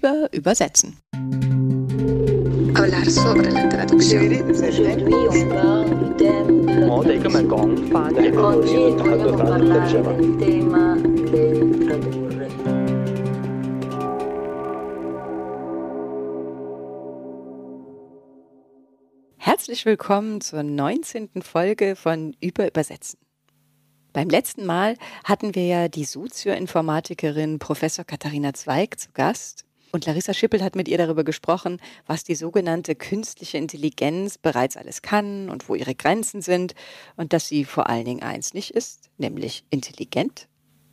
über Übersetzen. Herzlich willkommen zur 19. Folge von Über Übersetzen. Beim letzten Mal hatten wir ja die Sozioinformatikerin Professor Katharina Zweig zu Gast und Larissa Schippel hat mit ihr darüber gesprochen, was die sogenannte künstliche Intelligenz bereits alles kann und wo ihre Grenzen sind und dass sie vor allen Dingen eins nicht ist, nämlich intelligent.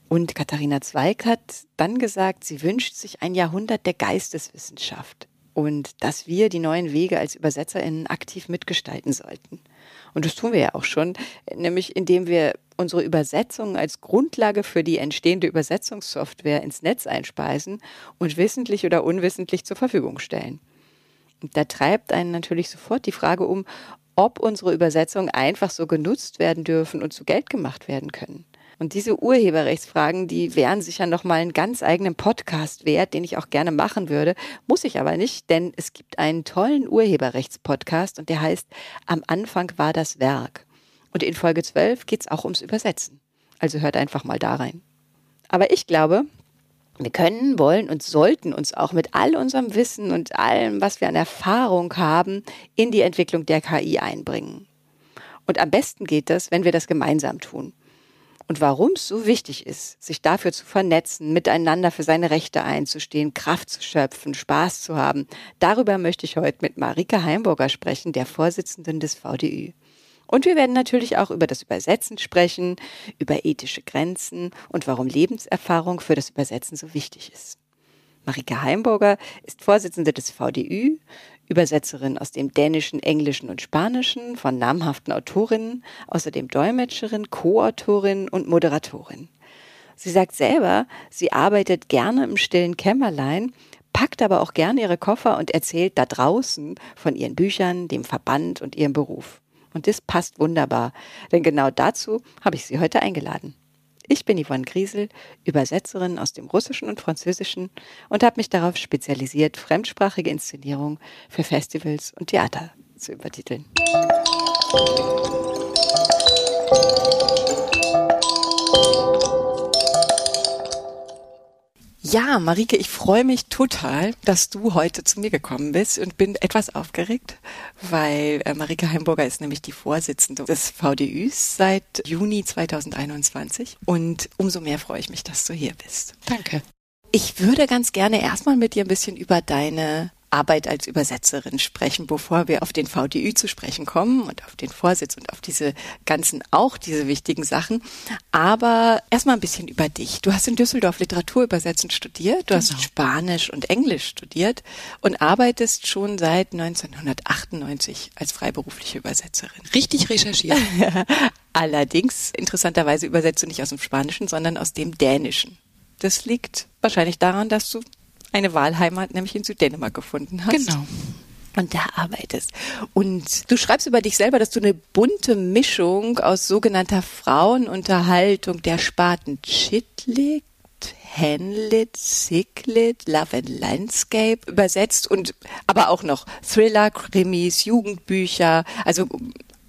Und Katharina Zweig hat dann gesagt, sie wünscht sich ein Jahrhundert der Geisteswissenschaft und dass wir die neuen Wege als ÜbersetzerInnen aktiv mitgestalten sollten. Und das tun wir ja auch schon, nämlich indem wir unsere Übersetzungen als Grundlage für die entstehende Übersetzungssoftware ins Netz einspeisen und wissentlich oder unwissentlich zur Verfügung stellen. Und da treibt einen natürlich sofort die Frage um, ob unsere Übersetzungen einfach so genutzt werden dürfen und zu Geld gemacht werden können. Und diese Urheberrechtsfragen, die wären sicher noch mal einen ganz eigenen Podcast wert, den ich auch gerne machen würde, muss ich aber nicht, denn es gibt einen tollen Urheberrechtspodcast und der heißt Am Anfang war das Werk. Und in Folge 12 geht es auch ums Übersetzen. Also hört einfach mal da rein. Aber ich glaube, wir können, wollen und sollten uns auch mit all unserem Wissen und allem, was wir an Erfahrung haben, in die Entwicklung der KI einbringen. Und am besten geht das, wenn wir das gemeinsam tun und warum es so wichtig ist, sich dafür zu vernetzen, miteinander für seine Rechte einzustehen, Kraft zu schöpfen, Spaß zu haben. Darüber möchte ich heute mit Marike Heimburger sprechen, der Vorsitzenden des VDÜ. Und wir werden natürlich auch über das Übersetzen sprechen, über ethische Grenzen und warum Lebenserfahrung für das Übersetzen so wichtig ist. Marike Heimburger ist Vorsitzende des VDÜ, Übersetzerin aus dem Dänischen, Englischen und Spanischen von namhaften Autorinnen, außerdem Dolmetscherin, Co-Autorin und Moderatorin. Sie sagt selber, sie arbeitet gerne im stillen Kämmerlein, packt aber auch gerne ihre Koffer und erzählt da draußen von ihren Büchern, dem Verband und ihrem Beruf. Und das passt wunderbar, denn genau dazu habe ich sie heute eingeladen. Ich bin Yvonne Griesel, Übersetzerin aus dem Russischen und Französischen und habe mich darauf spezialisiert, fremdsprachige Inszenierungen für Festivals und Theater zu übertiteln. Ja, Marike, ich freue mich total, dass du heute zu mir gekommen bist und bin etwas aufgeregt, weil äh, Marike Heimburger ist nämlich die Vorsitzende des VDÜs seit Juni 2021 und umso mehr freue ich mich, dass du hier bist. Danke. Ich würde ganz gerne erstmal mit dir ein bisschen über deine Arbeit als Übersetzerin sprechen, bevor wir auf den VDÜ zu sprechen kommen und auf den Vorsitz und auf diese ganzen, auch diese wichtigen Sachen. Aber erstmal ein bisschen über dich. Du hast in Düsseldorf Literaturübersetzen studiert, du genau. hast Spanisch und Englisch studiert und arbeitest schon seit 1998 als freiberufliche Übersetzerin. Richtig recherchiert. Allerdings, interessanterweise übersetzt du nicht aus dem Spanischen, sondern aus dem Dänischen. Das liegt wahrscheinlich daran, dass du eine Wahlheimat, nämlich in Süddänemark gefunden hast. Genau. Und da arbeitest. Und du schreibst über dich selber, dass du eine bunte Mischung aus sogenannter Frauenunterhaltung der Sparten Chitlit, Henlit, Siglit, Love and Landscape übersetzt und aber auch noch Thriller, Krimis, Jugendbücher, also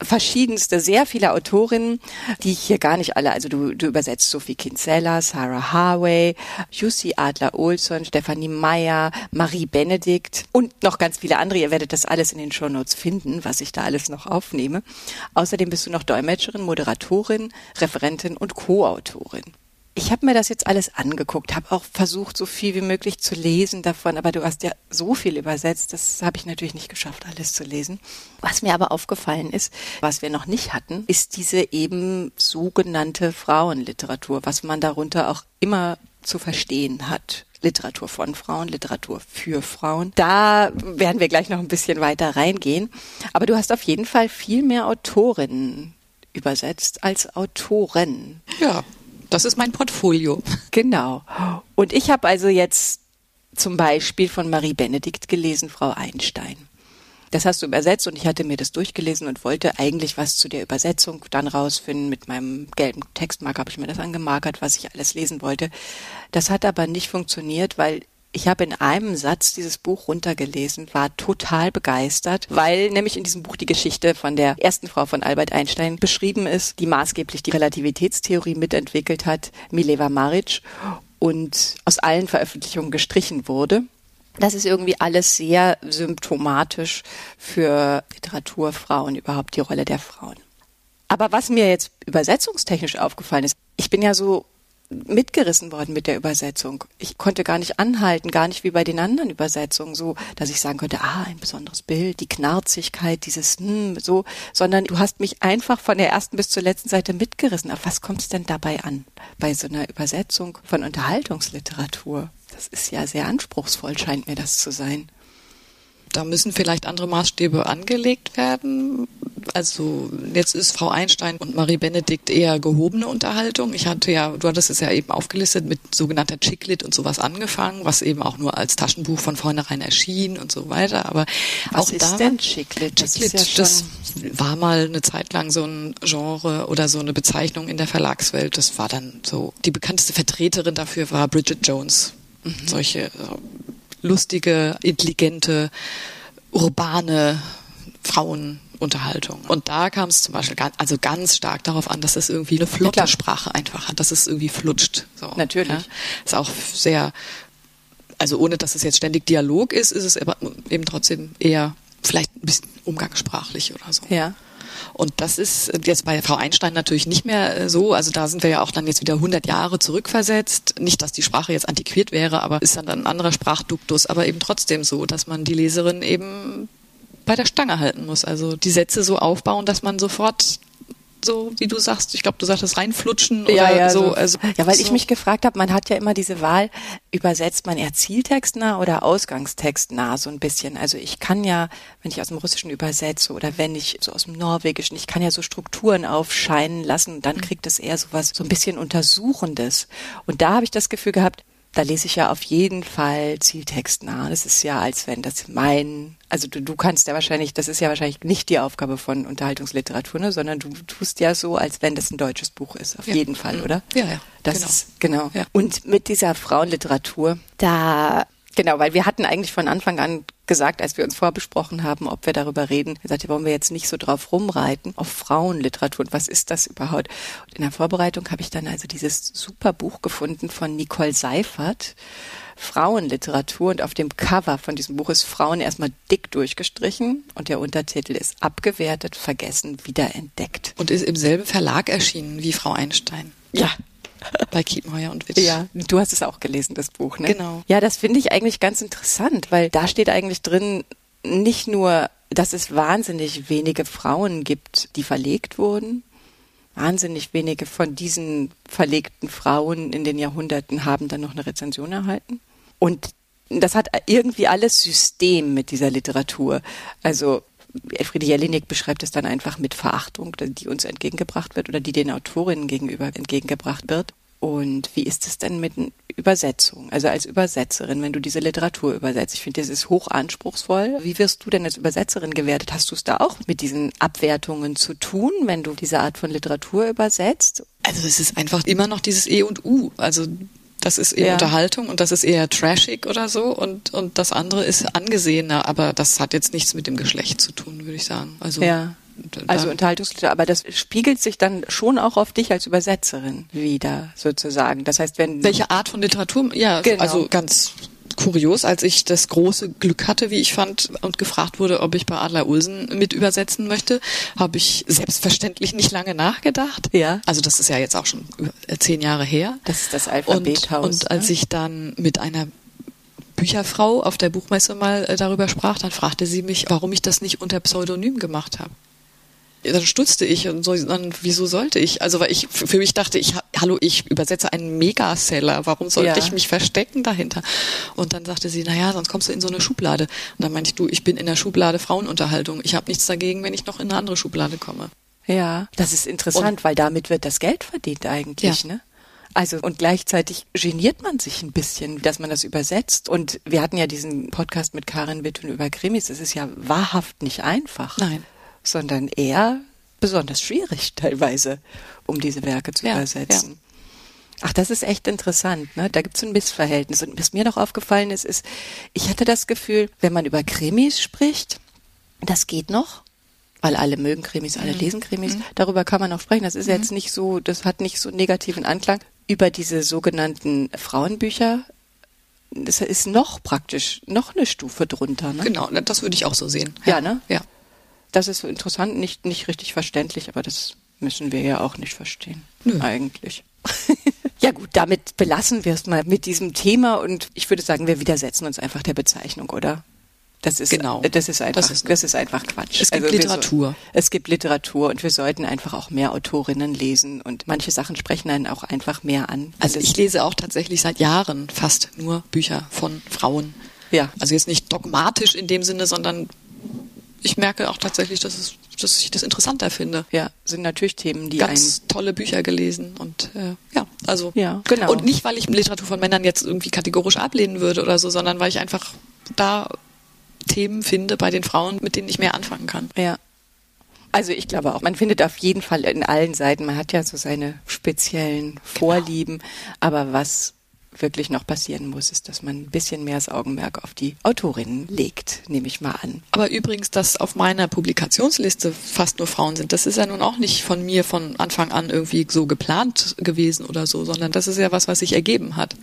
verschiedenste, sehr viele Autorinnen, die ich hier gar nicht alle, also du, du übersetzt Sophie Kinsella, Sarah Harway, Jussi Adler-Olson, Stefanie Meyer, Marie Benedikt und noch ganz viele andere. Ihr werdet das alles in den Shownotes finden, was ich da alles noch aufnehme. Außerdem bist du noch Dolmetscherin, Moderatorin, Referentin und Co-Autorin ich habe mir das jetzt alles angeguckt, habe auch versucht, so viel wie möglich zu lesen davon, aber du hast ja so viel übersetzt, das habe ich natürlich nicht geschafft, alles zu lesen. Was mir aber aufgefallen ist, was wir noch nicht hatten, ist diese eben sogenannte Frauenliteratur, was man darunter auch immer zu verstehen hat. Literatur von Frauen, Literatur für Frauen. Da werden wir gleich noch ein bisschen weiter reingehen. Aber du hast auf jeden Fall viel mehr Autorinnen übersetzt als Autoren. Ja, das ist mein Portfolio. Genau. Und ich habe also jetzt zum Beispiel von Marie Benedikt gelesen, Frau Einstein. Das hast du übersetzt und ich hatte mir das durchgelesen und wollte eigentlich was zu der Übersetzung dann rausfinden. Mit meinem gelben Textmarker habe ich mir das angemarkert, was ich alles lesen wollte. Das hat aber nicht funktioniert, weil Ich habe in einem Satz dieses Buch runtergelesen, war total begeistert, weil nämlich in diesem Buch die Geschichte von der ersten Frau von Albert Einstein beschrieben ist, die maßgeblich die Relativitätstheorie mitentwickelt hat, Mileva Maric, und aus allen Veröffentlichungen gestrichen wurde. Das ist irgendwie alles sehr symptomatisch für Literaturfrauen, überhaupt die Rolle der Frauen. Aber was mir jetzt übersetzungstechnisch aufgefallen ist, ich bin ja so mitgerissen worden mit der Übersetzung. Ich konnte gar nicht anhalten, gar nicht wie bei den anderen Übersetzungen, so, dass ich sagen könnte, ah, ein besonderes Bild, die Knarzigkeit, dieses, hm, so, sondern du hast mich einfach von der ersten bis zur letzten Seite mitgerissen. Auf was kommt es denn dabei an, bei so einer Übersetzung von Unterhaltungsliteratur? Das ist ja sehr anspruchsvoll, scheint mir das zu sein da müssen vielleicht andere Maßstäbe angelegt werden. Also jetzt ist Frau Einstein und Marie Benedikt eher gehobene Unterhaltung. Ich hatte ja, du hattest es ja eben aufgelistet, mit sogenannter Chicklit und sowas angefangen, was eben auch nur als Taschenbuch von vornherein erschien und so weiter. Aber was auch ist da denn Chicklit? Das, Chicklit, ja das war mal eine Zeit lang so ein Genre oder so eine Bezeichnung in der Verlagswelt. Das war dann so, die bekannteste Vertreterin dafür war Bridget Jones. Mhm. Solche lustige, intelligente, urbane Frauenunterhaltung. Und da kam es zum Beispiel ganz, also ganz stark darauf an, dass es irgendwie eine flotte ja, Sprache einfach hat, dass es irgendwie flutscht. So, Natürlich. Ja. Ist auch sehr, also ohne dass es jetzt ständig Dialog ist, ist es eben trotzdem eher vielleicht ein bisschen umgangssprachlich oder so. Ja. Und das ist jetzt bei Frau Einstein natürlich nicht mehr äh, so. Also da sind wir ja auch dann jetzt wieder 100 Jahre zurückversetzt. Nicht, dass die Sprache jetzt antiquiert wäre, aber ist dann ein anderer Sprachduktus. Aber eben trotzdem so, dass man die Leserin eben bei der Stange halten muss. Also die Sätze so aufbauen, dass man sofort so, wie du sagst, ich glaube, du sagtest reinflutschen oder ja, ja, so. Also, ja, weil so. ich mich gefragt habe, man hat ja immer diese Wahl, übersetzt man eher zieltextnah oder ausgangstextnah so ein bisschen. Also ich kann ja, wenn ich aus dem Russischen übersetze oder wenn ich so aus dem Norwegischen, ich kann ja so Strukturen aufscheinen lassen, dann mhm. kriegt es eher so was, so ein bisschen Untersuchendes. Und da habe ich das Gefühl gehabt, da lese ich ja auf jeden Fall zieltextnah. Das ist ja, als wenn das mein, also du, du kannst ja wahrscheinlich, das ist ja wahrscheinlich nicht die Aufgabe von Unterhaltungsliteratur, ne, sondern du tust ja so, als wenn das ein deutsches Buch ist. Auf ja. jeden Fall, oder? Ja, ja. Das genau. ist, genau. Ja. Und mit dieser Frauenliteratur, da Genau, weil wir hatten eigentlich von Anfang an gesagt, als wir uns vorbesprochen haben, ob wir darüber reden, gesagt, wollen wir jetzt nicht so drauf rumreiten auf Frauenliteratur und was ist das überhaupt? Und in der Vorbereitung habe ich dann also dieses super Buch gefunden von Nicole Seifert, Frauenliteratur und auf dem Cover von diesem Buch ist Frauen erstmal dick durchgestrichen und der Untertitel ist abgewertet, vergessen, wiederentdeckt. Und ist im selben Verlag erschienen wie Frau Einstein. Ja, bei Kiepenheuer und Witsch. Ja, du hast es auch gelesen, das Buch, ne? Genau. Ja, das finde ich eigentlich ganz interessant, weil da steht eigentlich drin, nicht nur, dass es wahnsinnig wenige Frauen gibt, die verlegt wurden. Wahnsinnig wenige von diesen verlegten Frauen in den Jahrhunderten haben dann noch eine Rezension erhalten. Und das hat irgendwie alles System mit dieser Literatur. Also Elfriede Jelinek beschreibt es dann einfach mit Verachtung, die uns entgegengebracht wird oder die den Autorinnen gegenüber entgegengebracht wird. Und wie ist es denn mit Übersetzung? Also als Übersetzerin, wenn du diese Literatur übersetzt, ich finde, das ist hoch anspruchsvoll. Wie wirst du denn als Übersetzerin gewertet? Hast du es da auch mit diesen Abwertungen zu tun, wenn du diese Art von Literatur übersetzt? Also es ist einfach immer noch dieses E und U. Also das ist eher ja. Unterhaltung und das ist eher trashig oder so und, und das andere ist angesehener, aber das hat jetzt nichts mit dem Geschlecht zu tun, würde ich sagen. Also, ja. Also Unterhaltungsliteratur, aber das spiegelt sich dann schon auch auf dich als Übersetzerin wieder, sozusagen. Das heißt, wenn. Welche Art von Literatur? Ja, genau. also ganz kurios, als ich das große Glück hatte, wie ich fand, und gefragt wurde, ob ich bei Adler Ulsen mit übersetzen möchte, habe ich selbstverständlich nicht lange nachgedacht. Ja. Also das ist ja jetzt auch schon zehn Jahre her. Das ist das Alphabethaus. Und, und als ne? ich dann mit einer Bücherfrau auf der Buchmesse mal äh, darüber sprach, dann fragte sie mich, warum ich das nicht unter Pseudonym gemacht habe dann stutzte ich und so, dann, wieso sollte ich? Also, weil ich für mich dachte, ich, hallo, ich übersetze einen Megaseller, warum sollte ja. ich mich verstecken dahinter? Und dann sagte sie, naja, sonst kommst du in so eine Schublade. Und dann meinte ich, du, ich bin in der Schublade Frauenunterhaltung. Ich habe nichts dagegen, wenn ich noch in eine andere Schublade komme. Ja, das ist interessant, und, weil damit wird das Geld verdient eigentlich, ja. ne? Also und gleichzeitig geniert man sich ein bisschen, dass man das übersetzt. Und wir hatten ja diesen Podcast mit Karin Wittun über Krimis. Das ist ja wahrhaft nicht einfach. Nein sondern eher besonders schwierig teilweise, um diese Werke zu ja, übersetzen. Ja. Ach, das ist echt interessant. Ne? Da gibt es ein Missverhältnis. Und was mir noch aufgefallen ist, ist, ich hatte das Gefühl, wenn man über Krimis spricht, das geht noch, weil alle mögen Krimis, alle mhm. lesen Krimis. Mhm. Darüber kann man auch sprechen. Das ist mhm. jetzt nicht so, das hat nicht so negativen Anklang. Über diese sogenannten Frauenbücher, das ist noch praktisch, noch eine Stufe drunter. Ne? Genau, das würde ich auch so sehen. Ja, ja ne? Ja. Das ist interessant, nicht, nicht richtig verständlich, aber das müssen wir ja auch nicht verstehen. Nö. Eigentlich. ja gut, damit belassen wir es mal mit diesem Thema und ich würde sagen, wir widersetzen uns einfach der Bezeichnung, oder? Das ist, genau. das ist einfach, das ist, das ist einfach Quatsch. Es gibt also Literatur. So, es gibt Literatur und wir sollten einfach auch mehr Autorinnen lesen und manche Sachen sprechen einen auch einfach mehr an. Also ich lese auch tatsächlich seit Jahren fast nur Bücher von Frauen. Ja. Also jetzt nicht dogmatisch in dem Sinne, sondern ich merke auch tatsächlich, dass, es, dass ich das interessanter finde. Ja, sind natürlich Themen, die ganz tolle Bücher gelesen und äh, ja, also ja, genau. Und nicht, weil ich Literatur von Männern jetzt irgendwie kategorisch ablehnen würde oder so, sondern weil ich einfach da Themen finde bei den Frauen, mit denen ich mehr anfangen kann. Ja. Also ich glaube auch, man findet auf jeden Fall in allen Seiten, man hat ja so seine speziellen Vorlieben, genau. aber was wirklich noch passieren muss, ist, dass man ein bisschen mehr das Augenmerk auf die Autorinnen legt, nehme ich mal an. Aber übrigens, dass auf meiner Publikationsliste fast nur Frauen sind, das ist ja nun auch nicht von mir von Anfang an irgendwie so geplant gewesen oder so, sondern das ist ja was, was sich ergeben hat.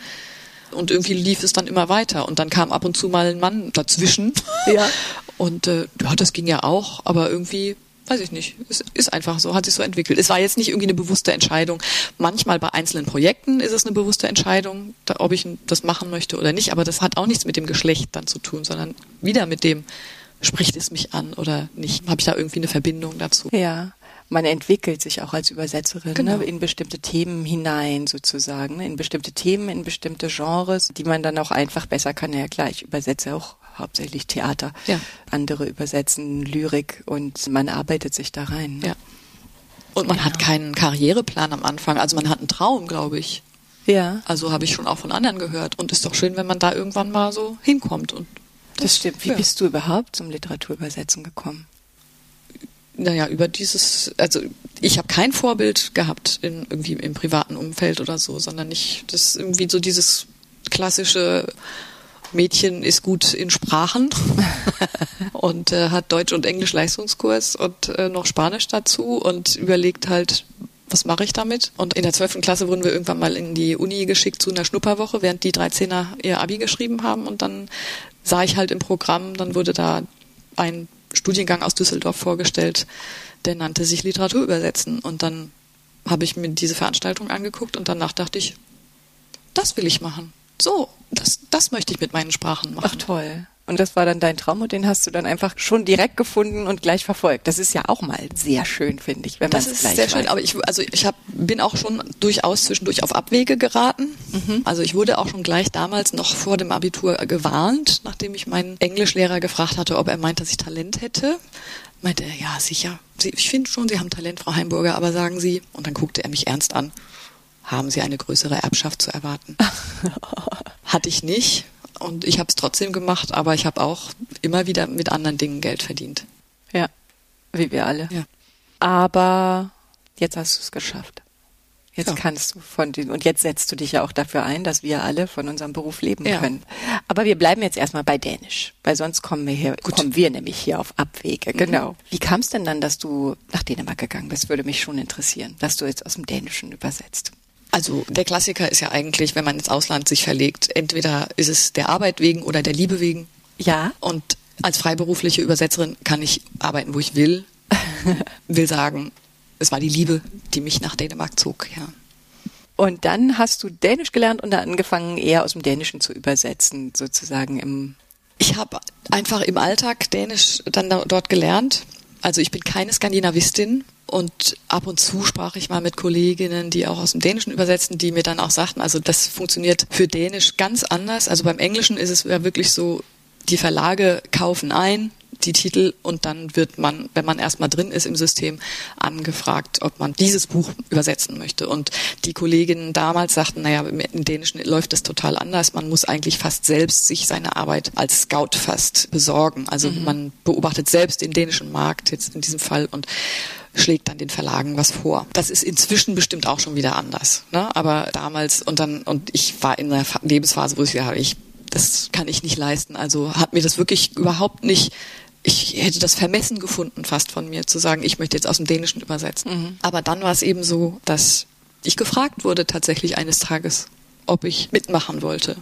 Und irgendwie lief es dann immer weiter. Und dann kam ab und zu mal ein Mann dazwischen. Ja. Und äh, ja, das ging ja auch, aber irgendwie weiß ich nicht. Es ist einfach so, hat sich so entwickelt. Es war jetzt nicht irgendwie eine bewusste Entscheidung. Manchmal bei einzelnen Projekten ist es eine bewusste Entscheidung, ob ich das machen möchte oder nicht. Aber das hat auch nichts mit dem Geschlecht dann zu tun, sondern wieder mit dem, spricht es mich an oder nicht? Habe ich da irgendwie eine Verbindung dazu? Ja man entwickelt sich auch als Übersetzerin ne, genau. ne, in bestimmte Themen hinein sozusagen, ne, in bestimmte Themen, in bestimmte Genres, die man dann auch einfach besser kann. Ja klar, ich übersetze auch hauptsächlich Theater. Ja. Andere übersetzen Lyrik und man arbeitet sich da rein. Ne? Ja. Und man genau. hat keinen Karriereplan am Anfang. Also man hat einen Traum, glaube ich. Ja. Also habe ich schon auch von anderen gehört. Und ist doch schön, wenn man da irgendwann mal so hinkommt. Und das, das stimmt. Wie ja. bist du überhaupt zum Literaturübersetzen gekommen? naja, über dieses, also ich habe kein Vorbild gehabt in, irgendwie im privaten Umfeld oder so, sondern nicht, das ist irgendwie so dieses klassische Mädchen ist gut in Sprachen und äh, hat Deutsch und Englisch Leistungskurs und äh, noch Spanisch dazu und überlegt halt, was mache ich damit? Und in der zwölften Klasse wurden wir irgendwann mal in die Uni geschickt zu einer Schnupperwoche, während die 13er ihr Abi geschrieben haben und dann sah ich halt im Programm, dann wurde da ein Studiengang aus Düsseldorf vorgestellt, der nannte sich Literatur übersetzen. Und dann habe ich mir diese Veranstaltung angeguckt und danach dachte ich, das will ich machen. So, das, das möchte ich mit meinen Sprachen machen. Ach toll. Und das war dann dein Traum und den hast du dann einfach schon direkt gefunden und gleich verfolgt. Das ist ja auch mal sehr schön, finde ich, wenn man es gleich sehr weiß. schön, aber ich also ich hab, bin auch schon durchaus zwischendurch auf Abwege geraten. Mhm. Also ich wurde auch schon gleich damals noch vor dem Abitur gewarnt, nachdem ich meinen Englischlehrer gefragt hatte, ob er meint, dass ich Talent hätte. Meinte er, ja, sicher. Ich finde schon, Sie haben Talent, Frau Heimburger, aber sagen Sie, und dann guckte er mich ernst an, haben Sie eine größere Erbschaft zu erwarten? Hatte ich nicht und ich habe es trotzdem gemacht, aber ich habe auch immer wieder mit anderen Dingen Geld verdient. Ja, wie wir alle. Ja. Aber jetzt hast du es geschafft. Jetzt ja. kannst du von diesem, und jetzt setzt du dich ja auch dafür ein, dass wir alle von unserem Beruf leben ja. können. Aber wir bleiben jetzt erstmal bei Dänisch, weil sonst kommen wir hier, Gut. kommen wir nämlich hier auf Abwege. Mhm. Genau. Wie kam es denn dann, dass du nach Dänemark gegangen bist? Würde mich schon interessieren, dass du jetzt aus dem Dänischen übersetzt. Also der Klassiker ist ja eigentlich, wenn man ins Ausland sich verlegt, entweder ist es der Arbeit wegen oder der Liebe wegen. Ja. Und als freiberufliche Übersetzerin kann ich arbeiten, wo ich will. will sagen, es war die Liebe, die mich nach Dänemark zog, ja. Und dann hast du Dänisch gelernt und dann angefangen, eher aus dem Dänischen zu übersetzen, sozusagen im. Ich habe einfach im Alltag Dänisch dann dort gelernt. Also ich bin keine Skandinavistin, und ab und zu sprach ich mal mit Kolleginnen, die auch aus dem Dänischen übersetzen, die mir dann auch sagten, also das funktioniert für Dänisch ganz anders. Also beim Englischen ist es ja wirklich so, die Verlage kaufen ein, die Titel und dann wird man, wenn man erstmal drin ist im System, angefragt, ob man dieses Buch übersetzen möchte. Und die Kolleginnen damals sagten, naja, im Dänischen läuft das total anders. Man muss eigentlich fast selbst sich seine Arbeit als Scout fast besorgen. Also mhm. man beobachtet selbst den dänischen Markt jetzt in diesem Fall und schlägt dann den Verlagen was vor. Das ist inzwischen bestimmt auch schon wieder anders. Ne? Aber damals und dann, und ich war in einer Lebensphase, wo ich ja, ich, das kann ich nicht leisten. Also hat mir das wirklich überhaupt nicht ich hätte das vermessen gefunden, fast von mir zu sagen, ich möchte jetzt aus dem Dänischen übersetzen. Mhm. Aber dann war es eben so, dass ich gefragt wurde tatsächlich eines Tages, ob ich mitmachen wollte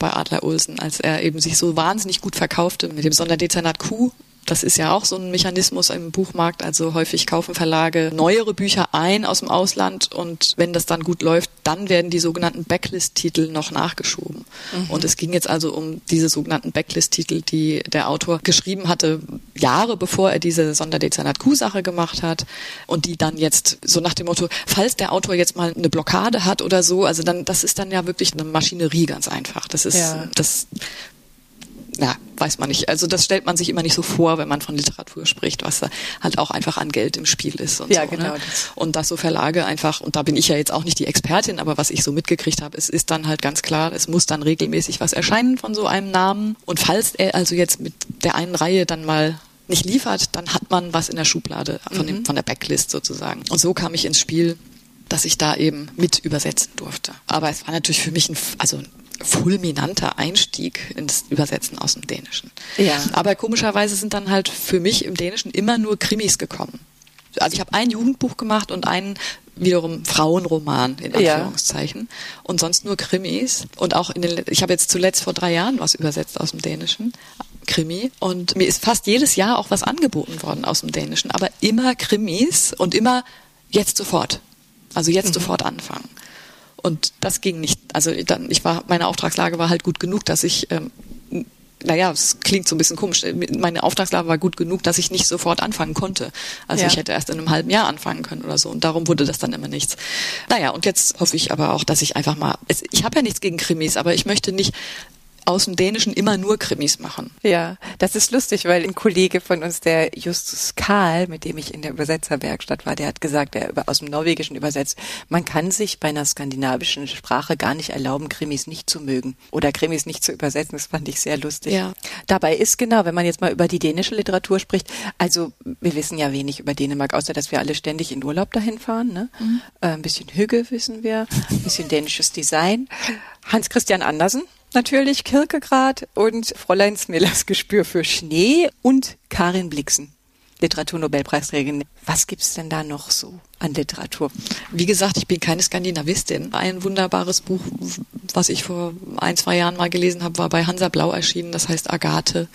bei Adler Olsen, als er eben sich so wahnsinnig gut verkaufte mit dem Sonderdezernat Q das ist ja auch so ein Mechanismus im Buchmarkt. Also häufig kaufen Verlage neuere Bücher ein aus dem Ausland und wenn das dann gut läuft, dann werden die sogenannten Backlist-Titel noch nachgeschoben. Mhm. Und es ging jetzt also um diese sogenannten Backlist-Titel, die der Autor geschrieben hatte, Jahre bevor er diese Sonderdezernat Q-Sache gemacht hat und die dann jetzt so nach dem Motto, falls der Autor jetzt mal eine Blockade hat oder so, also dann, das ist dann ja wirklich eine Maschinerie ganz einfach. Das ist, ja. das ja, weiß man nicht. Also das stellt man sich immer nicht so vor, wenn man von Literatur spricht, was da halt auch einfach an Geld im Spiel ist und ja, so. Genau. Ne? Und dass so Verlage einfach, und da bin ich ja jetzt auch nicht die Expertin, aber was ich so mitgekriegt habe, es ist dann halt ganz klar, es muss dann regelmäßig was erscheinen von so einem Namen. Und falls er also jetzt mit der einen Reihe dann mal nicht liefert, dann hat man was in der Schublade von, dem, mhm. von der Backlist sozusagen. Und so kam ich ins Spiel, dass ich da eben mit übersetzen durfte. Aber es war natürlich für mich ein, also fulminanter Einstieg ins Übersetzen aus dem Dänischen. Ja. Aber komischerweise sind dann halt für mich im Dänischen immer nur Krimis gekommen. Also ich habe ein Jugendbuch gemacht und einen wiederum Frauenroman in Anführungszeichen ja. und sonst nur Krimis und auch in den ich habe jetzt zuletzt vor drei Jahren was übersetzt aus dem Dänischen Krimi und mir ist fast jedes Jahr auch was angeboten worden aus dem Dänischen, aber immer Krimis und immer jetzt sofort. Also jetzt mhm. sofort anfangen. Und das ging nicht. Also dann, ich war, meine Auftragslage war halt gut genug, dass ich, ähm, naja, es klingt so ein bisschen komisch. Meine Auftragslage war gut genug, dass ich nicht sofort anfangen konnte. Also ja. ich hätte erst in einem halben Jahr anfangen können oder so. Und darum wurde das dann immer nichts. Naja, und jetzt hoffe ich aber auch, dass ich einfach mal, ich habe ja nichts gegen Krimis, aber ich möchte nicht aus dem Dänischen immer nur Krimis machen. Ja, das ist lustig, weil ein Kollege von uns, der Justus Karl, mit dem ich in der Übersetzerwerkstatt war, der hat gesagt, der aus dem Norwegischen übersetzt, man kann sich bei einer skandinavischen Sprache gar nicht erlauben, Krimis nicht zu mögen oder Krimis nicht zu übersetzen. Das fand ich sehr lustig. Ja. Dabei ist genau, wenn man jetzt mal über die dänische Literatur spricht, also wir wissen ja wenig über Dänemark, außer dass wir alle ständig in Urlaub dahin fahren. Ne? Mhm. Äh, ein bisschen Hügge wissen wir, ein bisschen dänisches Design. Hans Christian Andersen natürlich Kierkegaard und Fräulein Smillers Gespür für Schnee und Karin Blixen. Literaturnobelpreisträgerin. Was gibt's denn da noch so an Literatur? Wie gesagt, ich bin keine Skandinavistin. Ein wunderbares Buch, was ich vor ein, zwei Jahren mal gelesen habe, war bei Hansa Blau erschienen. Das heißt Agathe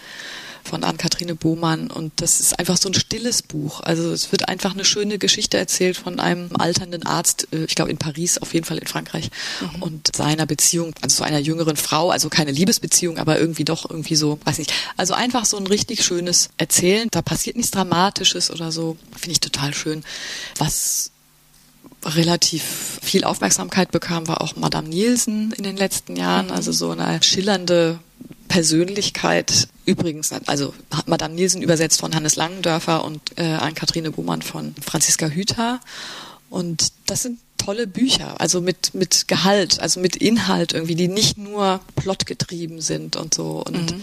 von Ann-Kathrine Bohmann. Und das ist einfach so ein stilles Buch. Also es wird einfach eine schöne Geschichte erzählt von einem alternden Arzt, äh, ich glaube in Paris, auf jeden Fall in Frankreich, mhm. und seiner Beziehung, also zu einer jüngeren Frau, also keine Liebesbeziehung, aber irgendwie doch irgendwie so, weiß nicht. Also einfach so ein richtig schönes Erzählen. Da passiert nichts Dramatisches oder so. Finde ich total schön. Was relativ viel Aufmerksamkeit bekam, war auch Madame Nielsen in den letzten Jahren, mhm. also so eine schillernde Persönlichkeit. Übrigens, also Madame Nielsen übersetzt von Hannes Langendörfer und äh, Ann-Kathrine Buhmann von Franziska Hüther. Und das sind tolle Bücher, also mit, mit Gehalt, also mit Inhalt irgendwie, die nicht nur plotgetrieben sind und so. Und mhm.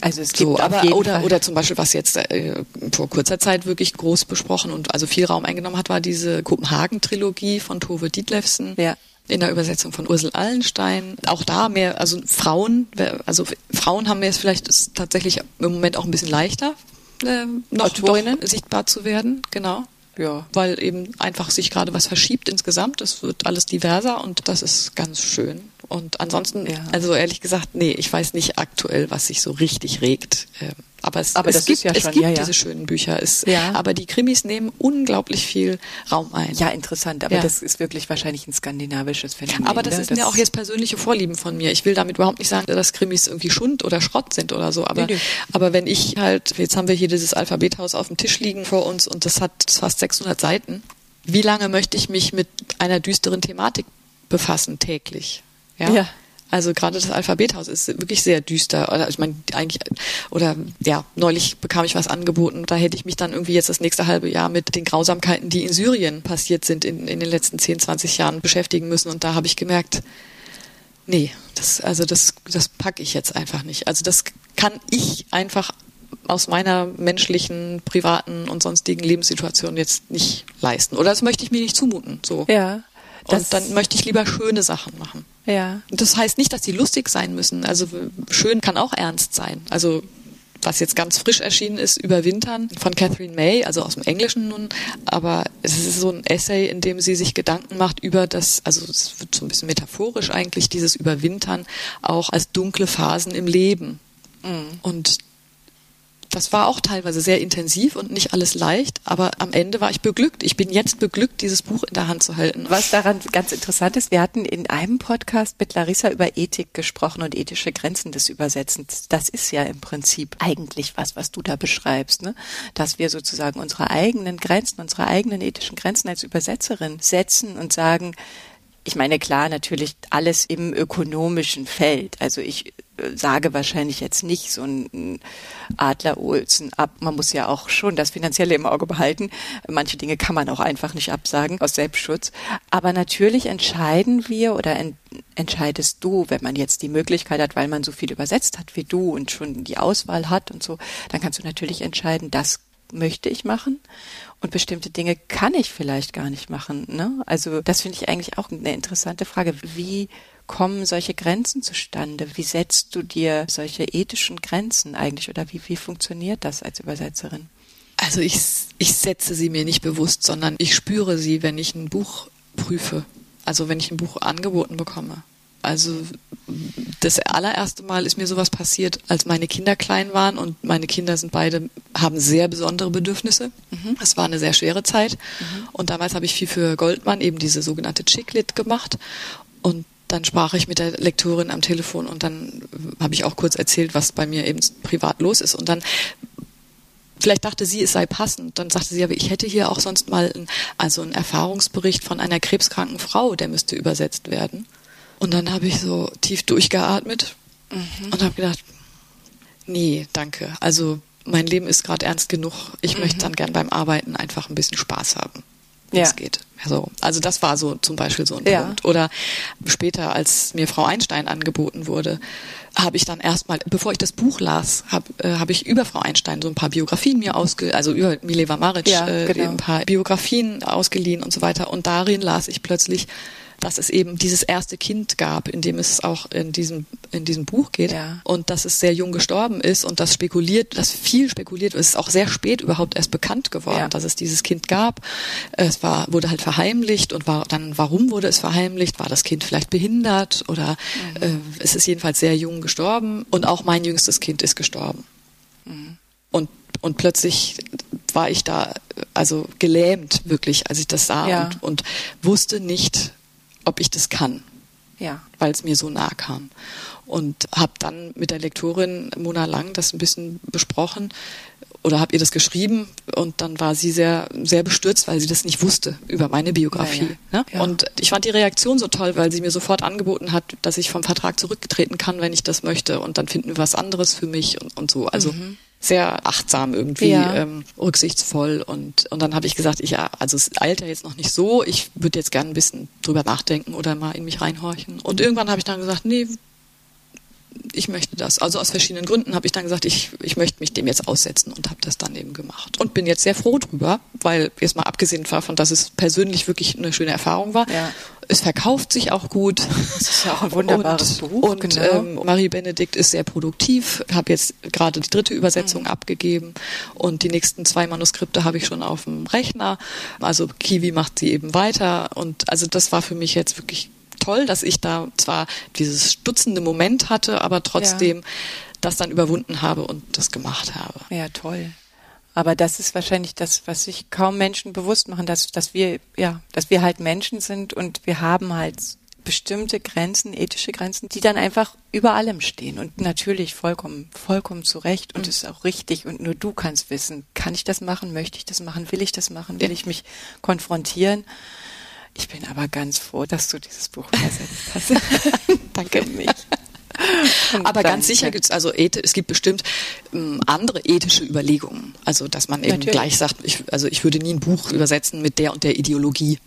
Also es gibt so, aber oder Fall. oder zum Beispiel was jetzt äh, vor kurzer Zeit wirklich groß besprochen und also viel Raum eingenommen hat, war diese Kopenhagen-Trilogie von Tove Dietlefsen. Ja in der Übersetzung von Ursel Allenstein. Auch da mehr, also Frauen, also Frauen haben mir jetzt vielleicht tatsächlich im Moment auch ein bisschen leichter, äh, noch, noch sichtbar zu werden, genau. Ja. Weil eben einfach sich gerade was verschiebt insgesamt. Es wird alles diverser und das ist ganz schön. Und ansonsten, ja. also ehrlich gesagt, nee, ich weiß nicht aktuell, was sich so richtig regt. Ähm, aber es, aber es gibt, ja es gibt ja, ja. diese schönen Bücher. Es. Aber die Krimis nehmen unglaublich viel Raum ein. Ja, interessant. Aber das ist wirklich wahrscheinlich ein skandinavisches Phänomen. Aber das ne? sind ja auch jetzt persönliche Vorlieben von mir. Ich will damit überhaupt nicht sagen, dass Krimis irgendwie Schund oder Schrott sind oder so. Aber, nee, nee. aber wenn ich halt, jetzt haben wir hier dieses Alphabethaus auf dem Tisch liegen vor uns und das hat fast 600 Seiten. Wie lange möchte ich mich mit einer düsteren Thematik befassen täglich? Ja. Also gerade das Alphabethaus ist wirklich sehr düster. Oder ich meine, eigentlich, oder ja, neulich bekam ich was angeboten. Da hätte ich mich dann irgendwie jetzt das nächste halbe Jahr mit den Grausamkeiten, die in Syrien passiert sind in, in den letzten 10, 20 Jahren beschäftigen müssen. Und da habe ich gemerkt, nee, das, also das, das packe ich jetzt einfach nicht. Also das kann ich einfach aus meiner menschlichen, privaten und sonstigen Lebenssituation jetzt nicht leisten. Oder das möchte ich mir nicht zumuten. So. Ja. Und dann möchte ich lieber schöne Sachen machen. Ja. Das heißt nicht, dass die lustig sein müssen. Also schön kann auch ernst sein. Also was jetzt ganz frisch erschienen ist, Überwintern von Catherine May, also aus dem Englischen nun, aber es ist so ein Essay, in dem sie sich Gedanken macht über das, also es wird so ein bisschen metaphorisch eigentlich, dieses Überwintern auch als dunkle Phasen im Leben. Mhm. Und das war auch teilweise sehr intensiv und nicht alles leicht, aber am Ende war ich beglückt. Ich bin jetzt beglückt, dieses Buch in der Hand zu halten. Was daran ganz interessant ist, wir hatten in einem Podcast mit Larissa über Ethik gesprochen und ethische Grenzen des Übersetzens. Das ist ja im Prinzip eigentlich was, was du da beschreibst, ne? Dass wir sozusagen unsere eigenen Grenzen, unsere eigenen ethischen Grenzen als Übersetzerin setzen und sagen, ich meine, klar, natürlich alles im ökonomischen Feld. Also ich sage wahrscheinlich jetzt nicht so ein Adler Olsen ab. Man muss ja auch schon das Finanzielle im Auge behalten. Manche Dinge kann man auch einfach nicht absagen aus Selbstschutz. Aber natürlich entscheiden wir oder ent entscheidest du, wenn man jetzt die Möglichkeit hat, weil man so viel übersetzt hat wie du und schon die Auswahl hat und so, dann kannst du natürlich entscheiden, das möchte ich machen und bestimmte Dinge kann ich vielleicht gar nicht machen. Ne? Also das finde ich eigentlich auch eine interessante Frage. Wie kommen solche Grenzen zustande? Wie setzt du dir solche ethischen Grenzen eigentlich oder wie, wie funktioniert das als Übersetzerin? Also ich, ich setze sie mir nicht bewusst, sondern ich spüre sie, wenn ich ein Buch prüfe. Also wenn ich ein Buch angeboten bekomme. Also das allererste Mal ist mir sowas passiert, als meine Kinder klein waren und meine Kinder sind beide, haben sehr besondere Bedürfnisse. Mhm. Es war eine sehr schwere Zeit. Mhm. Und damals habe ich viel für Goldmann eben diese sogenannte Chicklit gemacht. Und dann sprach ich mit der Lektorin am Telefon und dann habe ich auch kurz erzählt, was bei mir eben privat los ist. Und dann Vielleicht dachte sie, es sei passend. Dann sagte sie, aber ich hätte hier auch sonst mal ein, also einen Erfahrungsbericht von einer krebskranken Frau, der müsste übersetzt werden. Und dann habe ich so tief durchgeatmet mhm. und habe gedacht, nee, danke. Also mein Leben ist gerade ernst genug. Ich mhm. möchte dann gern beim Arbeiten einfach ein bisschen Spaß haben. Ja. es geht. So. Also das war so zum Beispiel so ein ja. Punkt. Oder später, als mir Frau Einstein angeboten wurde, habe ich dann erstmal, bevor ich das Buch las, habe äh, hab ich über Frau Einstein so ein paar Biografien mir ausge, also über Mileva Maric ja, äh, genau. ein paar Biografien ausgeliehen und so weiter. Und darin las ich plötzlich dass es eben dieses erste Kind gab, in dem es auch in diesem, in diesem Buch geht ja. und dass es sehr jung gestorben ist und das spekuliert, dass viel spekuliert, es ist auch sehr spät überhaupt erst bekannt geworden, ja. dass es dieses Kind gab. Es war, wurde halt verheimlicht und war dann, warum wurde es verheimlicht? War das Kind vielleicht behindert oder mhm. äh, es ist jedenfalls sehr jung gestorben und auch mein jüngstes Kind ist gestorben. Mhm. Und und plötzlich war ich da also gelähmt wirklich, als ich das sah ja. und, und wusste nicht, ob ich das kann. Ja. Weil es mir so nah kam. Und habe dann mit der Lektorin Mona Lang das ein bisschen besprochen oder habe ihr das geschrieben und dann war sie sehr sehr bestürzt, weil sie das nicht wusste über meine Biografie. Ja, ja. Ne? Ja. Und ich fand die Reaktion so toll, weil sie mir sofort angeboten hat, dass ich vom Vertrag zurückgetreten kann, wenn ich das möchte und dann finden wir was anderes für mich und, und so. Also mhm sehr achtsam irgendwie, ja. ähm, rücksichtsvoll. Und, und dann habe ich gesagt, ich, ja, also es eilt ja jetzt noch nicht so, ich würde jetzt gerne ein bisschen drüber nachdenken oder mal in mich reinhorchen. Und irgendwann habe ich dann gesagt, nee, ich möchte das. Also aus verschiedenen Gründen habe ich dann gesagt, ich, ich möchte mich dem jetzt aussetzen und habe das dann eben gemacht. Und bin jetzt sehr froh drüber, weil jetzt mal abgesehen davon, dass es persönlich wirklich eine schöne Erfahrung war. Ja. Es verkauft sich auch gut. Das ist ja auch ein wunderbares und, Buch. Und genau. ähm, Marie Benedikt ist sehr produktiv. Habe jetzt gerade die dritte Übersetzung mhm. abgegeben und die nächsten zwei Manuskripte habe ich schon auf dem Rechner. Also Kiwi macht sie eben weiter und also das war für mich jetzt wirklich toll, dass ich da zwar dieses stutzende Moment hatte, aber trotzdem ja. das dann überwunden habe und das gemacht habe. Ja, toll. Aber das ist wahrscheinlich das, was sich kaum Menschen bewusst machen, dass, dass wir, ja, dass wir halt Menschen sind und wir haben halt bestimmte Grenzen, ethische Grenzen, die dann einfach über allem stehen und natürlich vollkommen, vollkommen zu Recht und mhm. ist auch richtig und nur du kannst wissen, kann ich das machen, möchte ich das machen, will ich das machen, will ja. ich mich konfrontieren? Ich bin aber ganz froh, dass du dieses Buch übersetzt hast. Danke mich. aber ganz sicher gibt es also es gibt bestimmt ähm, andere ethische Überlegungen. Also dass man eben Natürlich. gleich sagt, ich, also ich würde nie ein Buch übersetzen mit der und der Ideologie.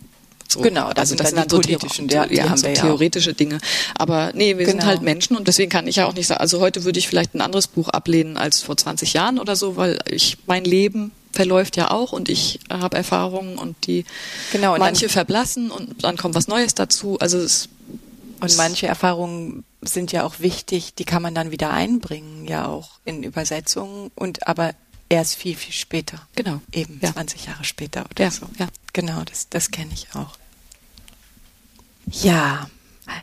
So. Genau, das also sind das dann, dann so politischen, Theor ja, so theoretische Dinge. Aber nee, wir genau. sind halt Menschen und deswegen kann ich ja auch nicht sagen, also heute würde ich vielleicht ein anderes Buch ablehnen als vor 20 Jahren oder so, weil ich mein Leben verläuft ja auch und ich habe Erfahrungen und die genau, und manche verblassen und dann kommt was Neues dazu. Also es, und manche Erfahrungen sind ja auch wichtig, die kann man dann wieder einbringen, ja auch in Übersetzungen und aber erst viel, viel später. Genau. Eben ja. 20 Jahre später oder ja. so. Ja. Genau, das, das kenne ich auch. Ja,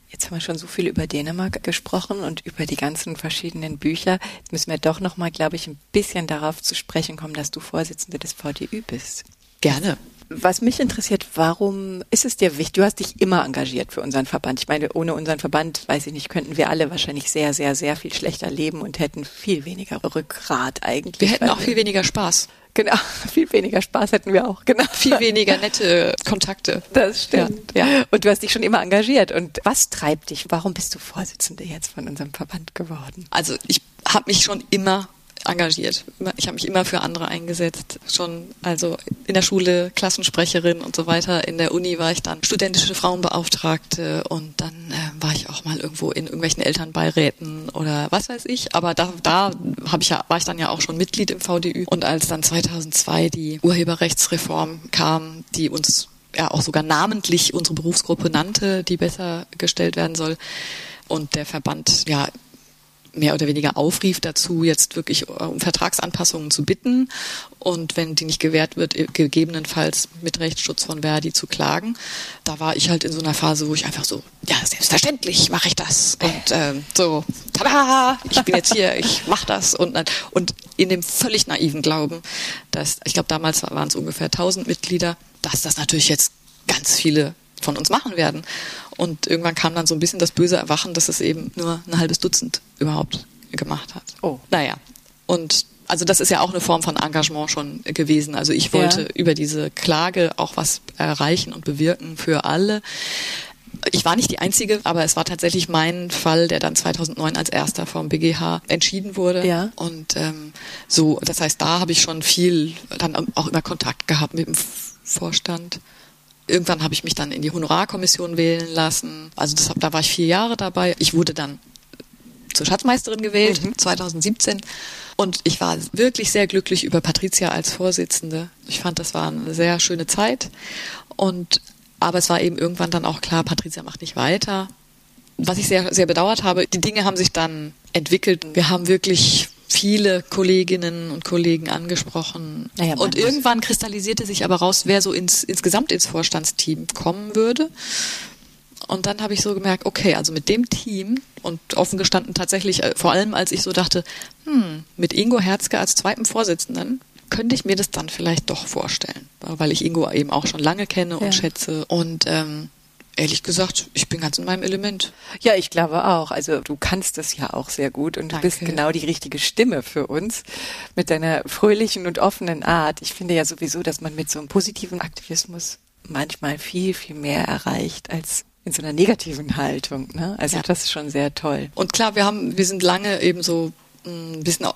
jetzt haben wir schon so viel über Dänemark gesprochen und über die ganzen verschiedenen Bücher. Jetzt müssen wir doch nochmal, glaube ich, ein bisschen darauf zu sprechen kommen, dass du Vorsitzende des VDÜ bist. Gerne. Was mich interessiert, warum ist es dir wichtig? Du hast dich immer engagiert für unseren Verband. Ich meine, ohne unseren Verband, weiß ich nicht, könnten wir alle wahrscheinlich sehr, sehr, sehr viel schlechter leben und hätten viel weniger Rückgrat eigentlich. Wir hätten auch viel weniger Spaß. Genau, viel weniger Spaß hätten wir auch. Genau. Viel weniger nette Kontakte. Das stimmt. Ja, ja. Und du hast dich schon immer engagiert. Und was treibt dich? Warum bist du Vorsitzende jetzt von unserem Verband geworden? Also ich habe mich schon immer engagiert. Ich habe mich immer für andere eingesetzt. Schon also in der Schule Klassensprecherin und so weiter. In der Uni war ich dann studentische Frauenbeauftragte und dann äh, war ich auch mal irgendwo in irgendwelchen Elternbeiräten oder was weiß ich. Aber da, da hab ich ja, war ich dann ja auch schon Mitglied im VDÜ. Und als dann 2002 die Urheberrechtsreform kam, die uns ja auch sogar namentlich unsere Berufsgruppe nannte, die besser gestellt werden soll, und der Verband ja mehr oder weniger aufrief dazu, jetzt wirklich äh, um Vertragsanpassungen zu bitten und wenn die nicht gewährt wird, äh, gegebenenfalls mit Rechtsschutz von Verdi zu klagen. Da war ich halt in so einer Phase, wo ich einfach so, ja, selbstverständlich mache ich das und ähm, so, tada, ich bin jetzt hier, ich mache das und und in dem völlig naiven Glauben, dass ich glaube damals waren es ungefähr 1000 Mitglieder, dass das natürlich jetzt ganz viele von uns machen werden. Und irgendwann kam dann so ein bisschen das böse Erwachen, dass es eben nur ein halbes Dutzend überhaupt gemacht hat. Oh. Naja. Und also das ist ja auch eine Form von Engagement schon gewesen. Also ich wollte ja. über diese Klage auch was erreichen und bewirken für alle. Ich war nicht die Einzige, aber es war tatsächlich mein Fall, der dann 2009 als erster vom BGH entschieden wurde. Ja. Und ähm, so, das heißt, da habe ich schon viel dann auch immer Kontakt gehabt mit dem Vorstand. Irgendwann habe ich mich dann in die Honorarkommission wählen lassen. Also das, da war ich vier Jahre dabei. Ich wurde dann zur Schatzmeisterin gewählt, mhm. 2017. Und ich war wirklich sehr glücklich über Patricia als Vorsitzende. Ich fand, das war eine sehr schöne Zeit. Und, aber es war eben irgendwann dann auch klar, Patricia macht nicht weiter. Was ich sehr, sehr bedauert habe, die Dinge haben sich dann entwickelt. Wir haben wirklich viele Kolleginnen und Kollegen angesprochen. Naja, und irgendwann kristallisierte sich aber raus, wer so ins, insgesamt ins Vorstandsteam kommen würde. Und dann habe ich so gemerkt, okay, also mit dem Team und offen gestanden tatsächlich, äh, vor allem als ich so dachte, hm, mit Ingo Herzke als zweiten Vorsitzenden könnte ich mir das dann vielleicht doch vorstellen, weil ich Ingo eben auch schon lange kenne und ja. schätze. Und ähm, ehrlich gesagt, ich bin ganz in meinem Element. Ja, ich glaube auch. Also du kannst das ja auch sehr gut und Danke. du bist genau die richtige Stimme für uns mit deiner fröhlichen und offenen Art. Ich finde ja sowieso, dass man mit so einem positiven Aktivismus manchmal viel, viel mehr erreicht als in so einer negativen Haltung. Ne? Also ja. das ist schon sehr toll. Und klar, wir haben, wir sind lange eben so ein bisschen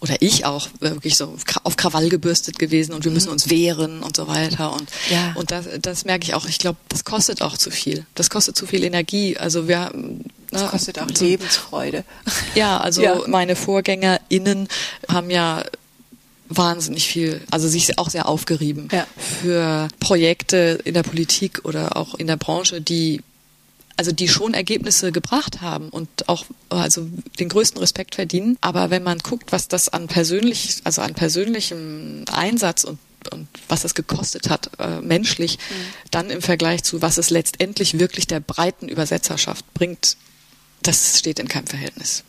oder ich auch wirklich so auf Krawall gebürstet gewesen und wir müssen mhm. uns wehren und so weiter und ja. und das, das merke ich auch. Ich glaube, das kostet auch zu viel. Das kostet zu viel Energie. Also wir ne, das kostet auch so, Lebensfreude. Ja, also ja. meine VorgängerInnen haben ja wahnsinnig viel, also sich auch sehr aufgerieben ja. für Projekte in der Politik oder auch in der Branche, die also die schon Ergebnisse gebracht haben und auch also den größten Respekt verdienen. Aber wenn man guckt, was das an persönlich, also an persönlichem Einsatz und und was es gekostet hat, äh, menschlich, mhm. dann im Vergleich zu, was es letztendlich wirklich der breiten Übersetzerschaft bringt, das steht in keinem Verhältnis.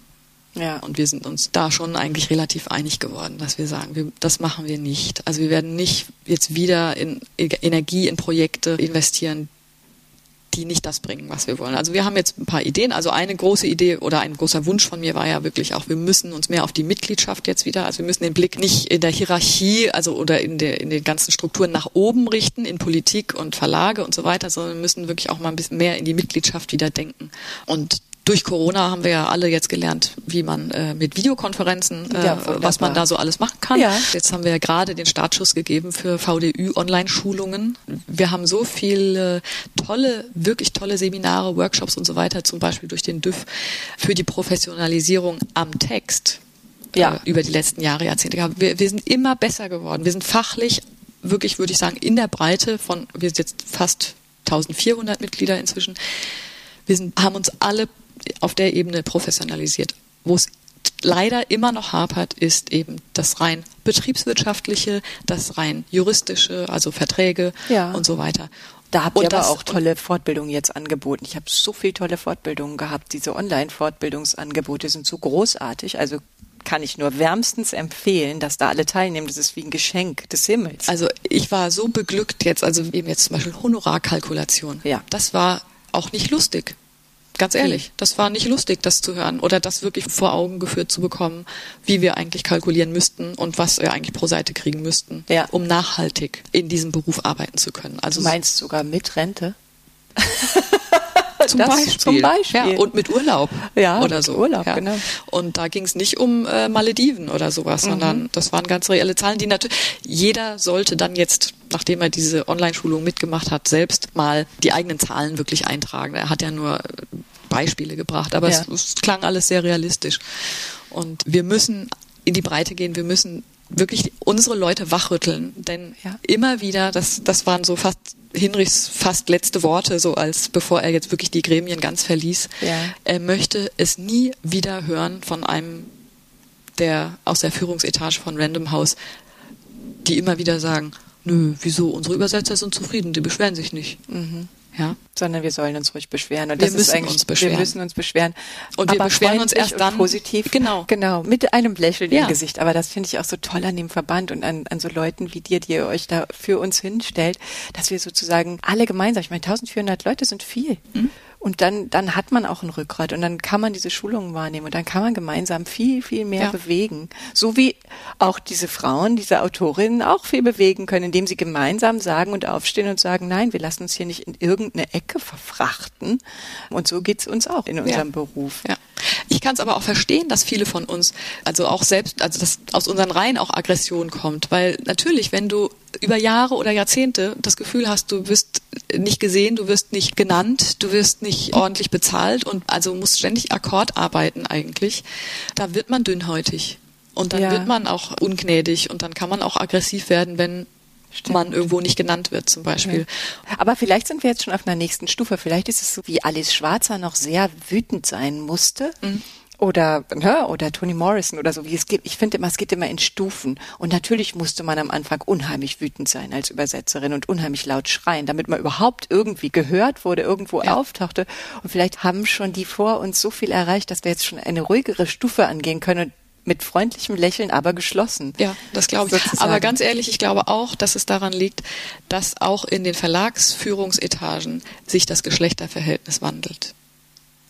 Ja. Und wir sind uns da schon eigentlich relativ einig geworden, dass wir sagen, wir, das machen wir nicht. Also wir werden nicht jetzt wieder in Energie in Projekte investieren, die nicht das bringen, was wir wollen. Also wir haben jetzt ein paar Ideen. Also eine große Idee oder ein großer Wunsch von mir war ja wirklich auch, wir müssen uns mehr auf die Mitgliedschaft jetzt wieder, also wir müssen den Blick nicht in der Hierarchie, also oder in, der, in den ganzen Strukturen nach oben richten, in Politik und Verlage und so weiter, sondern müssen wirklich auch mal ein bisschen mehr in die Mitgliedschaft wieder denken. Und durch Corona haben wir ja alle jetzt gelernt, wie man äh, mit Videokonferenzen, äh, ja, was man da so alles machen kann. Ja. Jetzt haben wir ja gerade den Startschuss gegeben für VDÜ Online-Schulungen. Wir haben so viele tolle, wirklich tolle Seminare, Workshops und so weiter, zum Beispiel durch den DÜV für die Professionalisierung am Text ja. Äh, über die letzten Jahre, Jahrzehnte gehabt. Wir, wir sind immer besser geworden. Wir sind fachlich wirklich, würde ich sagen, in der Breite von, wir sind jetzt fast 1400 Mitglieder inzwischen. Wir sind, haben uns alle auf der Ebene professionalisiert. Wo es leider immer noch hapert, ist eben das rein betriebswirtschaftliche, das rein juristische, also Verträge ja. und so weiter. Da habt ihr aber das, auch tolle Fortbildungen jetzt angeboten. Ich habe so viele tolle Fortbildungen gehabt. Diese Online-Fortbildungsangebote sind so großartig. Also kann ich nur wärmstens empfehlen, dass da alle teilnehmen. Das ist wie ein Geschenk des Himmels. Also ich war so beglückt jetzt, also eben jetzt zum Beispiel Honorarkalkulation. Ja. Das war auch nicht lustig. Ganz ehrlich, das war nicht lustig, das zu hören oder das wirklich vor Augen geführt zu bekommen, wie wir eigentlich kalkulieren müssten und was wir eigentlich pro Seite kriegen müssten, ja. um nachhaltig in diesem Beruf arbeiten zu können. Also du meinst sogar mit Rente? zum, Beispiel. zum Beispiel. Ja, und mit Urlaub ja, oder so. Urlaub, ja. genau. Und da ging es nicht um äh, Malediven oder sowas, mhm. sondern das waren ganz reelle Zahlen, die natürlich jeder sollte dann jetzt, nachdem er diese Online-Schulung mitgemacht hat, selbst mal die eigenen Zahlen wirklich eintragen. Er hat ja nur Beispiele gebracht, aber ja. es, es klang alles sehr realistisch. Und wir müssen in die Breite gehen, wir müssen wirklich unsere Leute wachrütteln, denn ja. immer wieder, das, das waren so fast Hinrichs fast letzte Worte, so als bevor er jetzt wirklich die Gremien ganz verließ. Ja. Er möchte es nie wieder hören von einem der aus der Führungsetage von Random House, die immer wieder sagen, nö, wieso, unsere Übersetzer sind zufrieden, die beschweren sich nicht. Mhm ja. sondern wir sollen uns ruhig beschweren. Und wir müssen uns beschweren. Wir müssen uns beschweren. Und wir beschweren uns erst dann positiv. Genau. Genau. Mit einem Lächeln ja. im Gesicht. Aber das finde ich auch so toll an dem Verband und an, an so Leuten wie dir, die ihr euch da für uns hinstellt, dass wir sozusagen alle gemeinsam, ich meine, 1400 Leute sind viel. Mhm. Und dann, dann hat man auch ein Rückgrat und dann kann man diese Schulungen wahrnehmen und dann kann man gemeinsam viel, viel mehr ja. bewegen. So wie auch diese Frauen, diese Autorinnen auch viel bewegen können, indem sie gemeinsam sagen und aufstehen und sagen, nein, wir lassen uns hier nicht in irgendeine Ecke verfrachten. Und so geht's uns auch in unserem ja. Beruf. Ja. Ich kann es aber auch verstehen, dass viele von uns, also auch selbst, also dass aus unseren Reihen auch Aggression kommt, weil natürlich, wenn du über Jahre oder Jahrzehnte das Gefühl hast, du wirst nicht gesehen, du wirst nicht genannt, du wirst nicht ordentlich bezahlt und also musst ständig Akkord arbeiten eigentlich, da wird man dünnhäutig. Und dann ja. wird man auch ungnädig und dann kann man auch aggressiv werden, wenn Stimmt. man irgendwo nicht genannt wird zum Beispiel. Ja. Aber vielleicht sind wir jetzt schon auf einer nächsten Stufe. Vielleicht ist es so, wie Alice Schwarzer noch sehr wütend sein musste. Mhm oder ne, oder Toni Morrison oder so wie es gibt. Ich finde immer, es geht immer in Stufen. Und natürlich musste man am Anfang unheimlich wütend sein als Übersetzerin und unheimlich laut schreien, damit man überhaupt irgendwie gehört wurde, irgendwo ja. auftauchte. Und vielleicht haben schon die vor uns so viel erreicht, dass wir jetzt schon eine ruhigere Stufe angehen können. Und mit freundlichem Lächeln, aber geschlossen. Ja, das glaube ich. Sozusagen. Aber ganz ehrlich, ich glaube auch, dass es daran liegt, dass auch in den Verlagsführungsetagen sich das Geschlechterverhältnis wandelt.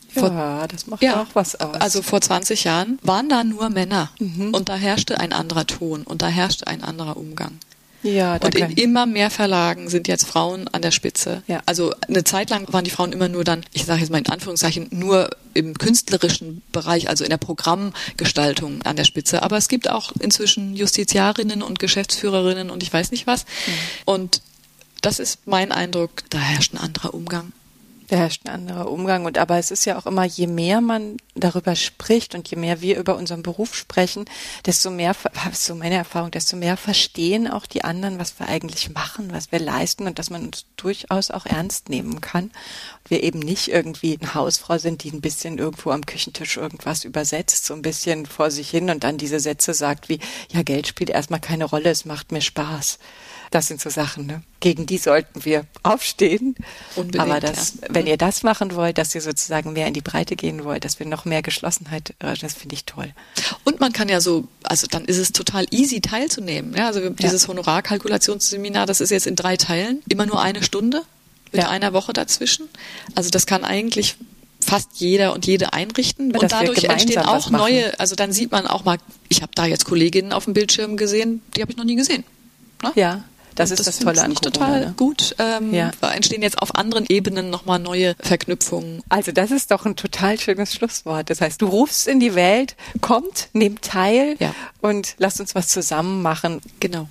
Vor, ja, das macht ja, auch was aus. Also vor 20 Jahren waren da nur Männer mhm. und da herrschte ein anderer Ton und da herrschte ein anderer Umgang. Ja, und in immer mehr Verlagen sind jetzt Frauen an der Spitze. Ja. Also eine Zeit lang waren die Frauen immer nur dann, ich sage jetzt mal in Anführungszeichen, nur im künstlerischen Bereich, also in der Programmgestaltung an der Spitze. Aber es gibt auch inzwischen Justiziarinnen und Geschäftsführerinnen und ich weiß nicht was. Mhm. Und das ist mein Eindruck, da herrscht ein anderer Umgang. Da herrscht ein anderer Umgang. Und aber es ist ja auch immer, je mehr man darüber spricht und je mehr wir über unseren Beruf sprechen, desto mehr, so meine Erfahrung, desto mehr verstehen auch die anderen, was wir eigentlich machen, was wir leisten und dass man uns durchaus auch ernst nehmen kann. Und wir eben nicht irgendwie eine Hausfrau sind, die ein bisschen irgendwo am Küchentisch irgendwas übersetzt, so ein bisschen vor sich hin und dann diese Sätze sagt wie, ja, Geld spielt erstmal keine Rolle, es macht mir Spaß. Das sind so Sachen, ne? gegen die sollten wir aufstehen. Unbedingt, Aber das, ja. wenn ihr das machen wollt, dass ihr sozusagen mehr in die Breite gehen wollt, dass wir noch mehr Geschlossenheit, das finde ich toll. Und man kann ja so, also dann ist es total easy teilzunehmen. Ja, also dieses ja. Honorarkalkulationsseminar, das ist jetzt in drei Teilen, immer nur eine Stunde mit ja. einer Woche dazwischen. Also das kann eigentlich fast jeder und jede einrichten und dadurch entstehen auch neue, also dann sieht man auch mal, ich habe da jetzt Kolleginnen auf dem Bildschirm gesehen, die habe ich noch nie gesehen. Ne? Ja, Das ist das, das Tolle an Corona. total ne? gut. Ähm, ja. Entstehen jetzt auf anderen Ebenen nochmal neue Verknüpfungen. Also das ist doch ein total schönes Schlusswort. Das heißt, du rufst in die Welt, kommt, nehmt teil ja. und lasst uns was zusammen machen. Genau.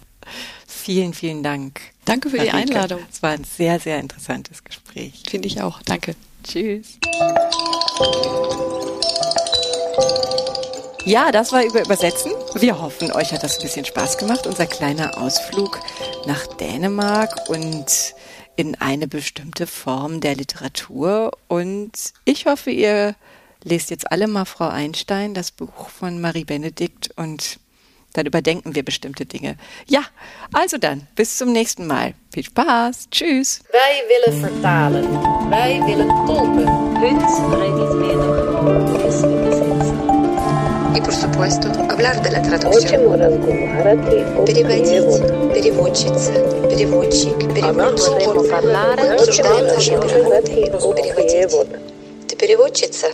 Vielen, vielen Dank. Danke für Marike. die Einladung. Es war ein sehr, sehr interessantes Gespräch. Finde ich auch. Danke. Tschüss. Ja, das war über Übersetzen. Wir hoffen, euch hat das ein bisschen Spaß gemacht, unser kleiner Ausflug nach Dänemark und in eine bestimmte Form der Literatur. Und ich hoffe, ihr lest jetzt alle mal Frau Einstein, das Buch von Marie Benedikt und dann überdenken wir bestimmte Dinge. Ja, also dann, bis zum nächsten Mal. Viel Spaß. Tschüss. Wij willen vertalen. Wij willen tolken. Heute redet wir И, por supuesto, hablar de la traducción. Переводить, переводчица, переводчик, переводчик. Обсуждать наши грамоты, переводить. Ты переводчица?